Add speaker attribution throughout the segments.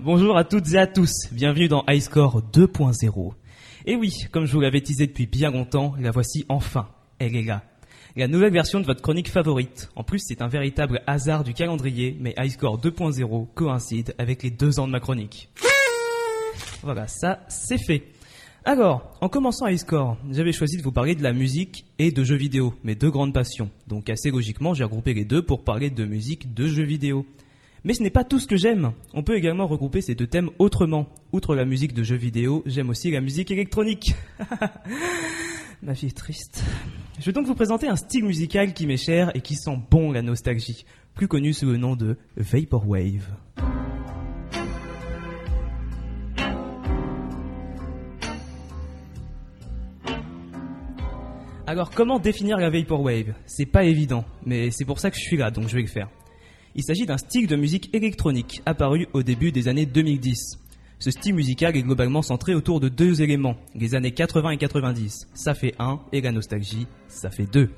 Speaker 1: Bonjour à toutes et à tous, bienvenue dans Highscore 2.0. Et oui, comme je vous l'avais teasé depuis bien longtemps, la voici enfin, elle est là. La nouvelle version de votre chronique favorite. En plus, c'est un véritable hasard du calendrier, mais Highscore 2.0 coïncide avec les deux ans de ma chronique. Voilà, ça, c'est fait. Alors, en commençant Highscore, j'avais choisi de vous parler de la musique et de jeux vidéo, mes deux grandes passions. Donc assez logiquement, j'ai regroupé les deux pour parler de musique, de jeux vidéo. Mais ce n'est pas tout ce que j'aime. On peut également regrouper ces deux thèmes autrement. Outre la musique de jeux vidéo, j'aime aussi la musique électronique. Ma vie est triste. Je vais donc vous présenter un style musical qui m'est cher et qui sent bon la nostalgie, plus connu sous le nom de Vaporwave. Alors comment définir la Vaporwave? C'est pas évident, mais c'est pour ça que je suis là, donc je vais le faire. Il s'agit d'un style de musique électronique apparu au début des années 2010. Ce style musical est globalement centré autour de deux éléments, les années 80 et 90. Ça fait un, et la nostalgie, ça fait deux.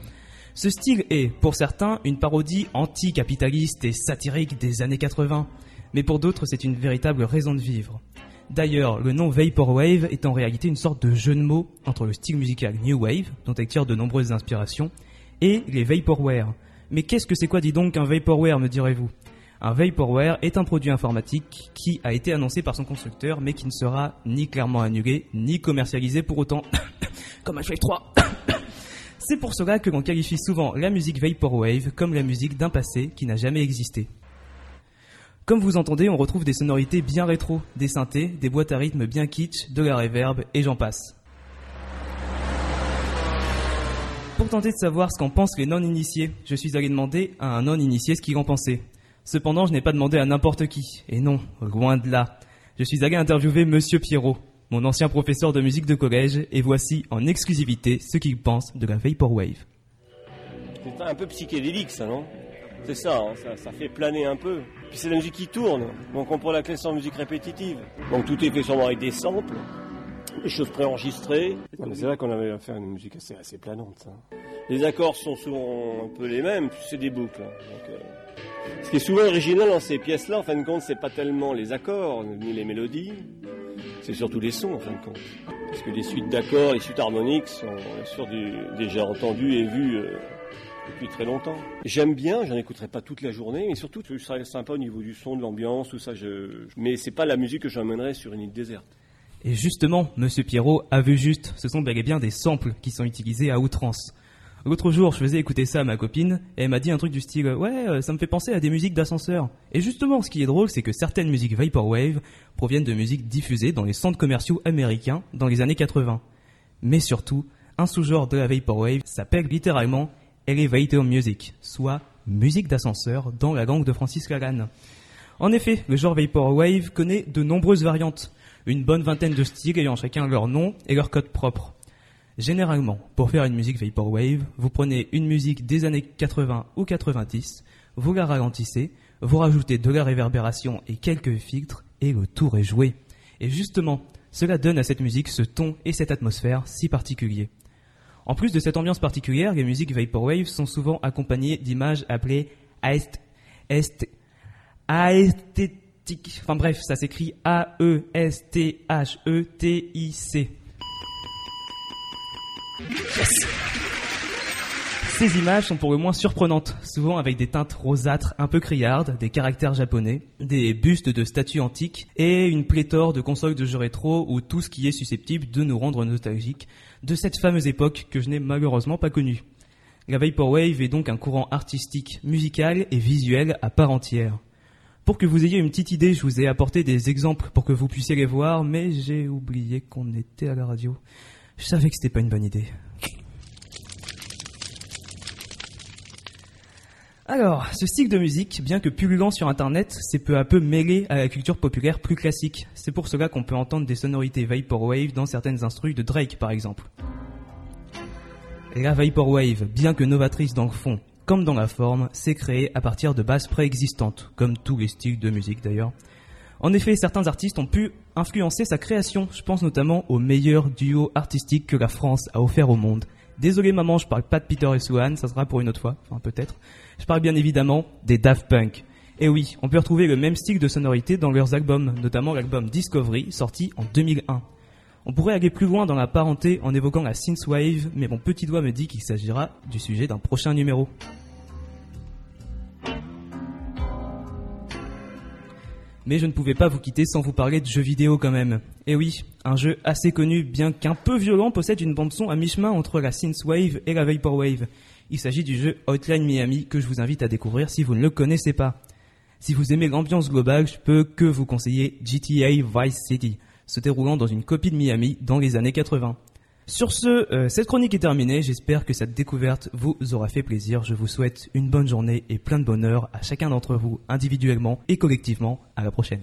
Speaker 1: Ce style est, pour certains, une parodie anticapitaliste et satirique des années 80, mais pour d'autres c'est une véritable raison de vivre. D'ailleurs, le nom Vaporwave est en réalité une sorte de jeu de mots entre le style musical New Wave, dont elle tire de nombreuses inspirations, et les Vaporware. Mais qu'est-ce que c'est quoi, dis donc, un Vaporware, me direz-vous? Un Vaporware est un produit informatique qui a été annoncé par son constructeur, mais qui ne sera ni clairement annulé, ni commercialisé pour autant. Comme Half-Life 3 C'est pour cela que l'on qualifie souvent la musique Vaporwave comme la musique d'un passé qui n'a jamais existé. Comme vous entendez, on retrouve des sonorités bien rétro, des synthés, des boîtes à rythme bien kitsch, de la reverb et j'en passe. Pour tenter de savoir ce qu'en pensent les non-initiés, je suis allé demander à un non-initié ce qu'il en pensait. Cependant, je n'ai pas demandé à n'importe qui. Et non, loin de là. Je suis allé interviewer Monsieur Pierrot, mon ancien professeur de musique de collège, et voici en exclusivité ce qu'il pense de la Vaporwave.
Speaker 2: C'est un peu psychédélique ça, non? C'est ça, hein, ça, ça fait planer un peu. Puis c'est la musique qui tourne, donc on prend la classe en musique répétitive. Donc tout est fait sûrement avec des samples, des choses préenregistrées. Non, mais c'est vrai qu'on avait à faire une musique assez, assez planante. ça. Les accords sont souvent un peu les mêmes, c'est des boucles. hein. Donc, euh, Ce qui est souvent original dans ces pièces-là, en fin de compte, c'est pas tellement les accords ni les mélodies, c'est surtout les sons en fin de compte. Parce que les suites d'accords, les suites harmoniques sont bien sûr du- déjà entendues et vues euh, depuis très longtemps. J'aime bien, j'en écouterai pas toute la journée, mais surtout je serais sympa au niveau du son, de l'ambiance, tout ça. Je... Mais c'est pas la musique que j'emmènerais sur une île déserte.
Speaker 1: Et justement, Monsieur Pierrot a vu juste, ce sont bel et bien des samples qui sont utilisés à outrance. L'autre jour, je faisais écouter ça à ma copine, et elle m'a dit un truc du style « Ouais, euh, ça me fait penser à des musiques d'ascenseur ». Et justement, ce qui est drôle, c'est que certaines musiques Vaporwave proviennent de musiques diffusées dans les centres commerciaux américains dans les années 80. Mais surtout, un sous-genre de la Vaporwave s'appelle littéralement Elevator Music, soit musique d'ascenseur dans la langue de Francis Lalanne. En effet, le genre Vaporwave connaît de nombreuses variantes, une bonne vingtaine de styles ayant chacun leur nom et leur code propre. Généralement, pour faire une musique Vaporwave, vous prenez une musique des années 80 ou 90, vous la ralentissez, vous rajoutez de la réverbération et quelques filtres, et le tour est joué. Et justement, cela donne à cette musique ce ton et cette atmosphère si particuliers. En plus de cette ambiance particulière, les musiques Vaporwave sont souvent accompagnées d'images appelées aest, est, Enfin bref, ça s'écrit E A-E-S-T-H-E-T-I-C. Ces images sont pour le moins surprenantes, souvent avec des teintes rosâtres un peu criardes, des caractères japonais, des bustes de statues antiques et une pléthore de consoles de jeux rétro ou tout ce qui est susceptible de nous rendre nostalgiques de cette fameuse époque que je n'ai malheureusement pas connue. La Vaporwave est donc un courant artistique, musical et visuel à part entière. Pour que vous ayez une petite idée, je vous ai apporté des exemples pour que vous puissiez les voir, mais j'ai oublié qu'on était à la radio. Je savais que c'était pas une bonne idée. Alors, ce style de musique, bien que pullulant sur Internet, s'est peu à peu mêlé à la culture populaire plus classique. C'est pour cela qu'on peut entendre des sonorités Vaporwave dans certaines instrus de Drake, par exemple. La Vaporwave, bien que novatrice dans le fond comme dans la forme, s'est créée à partir de bases préexistantes, comme tous les styles de musique d'ailleurs. En effet, certains artistes ont pu influencer sa création. Je pense notamment au meilleur duo artistique que la France a offert au monde. Désolé maman, je parle pas de Peter et Swan, ça sera pour une autre fois, enfin peut-être. Je parle bien évidemment des Daft Punk. Et oui, on peut retrouver le même style de sonorité dans leurs albums, notamment l'album Discovery, sorti en 2001. On pourrait aller plus loin dans la parenté en évoquant la synthwave, mais mon petit doigt me dit qu'il s'agira du sujet d'un prochain numéro. Mais je ne pouvais pas vous quitter sans vous parler de jeux vidéo quand même. Et oui, un jeu assez connu, bien qu'un peu violent, possède une bande son à mi-chemin entre la synthwave et la vaporwave. Il s'agit du jeu Hotline Miami que je vous invite à découvrir si vous ne le connaissez pas. Si vous aimez l'ambiance globale, je peux que vous conseiller GTA Vice City, se déroulant dans une copie de Miami dans les années 80. Sur ce, euh, cette chronique est terminée. J'espère que cette découverte vous aura fait plaisir. Je vous souhaite une bonne journée et plein de bonheur à chacun d'entre vous, individuellement et collectivement. À la prochaine.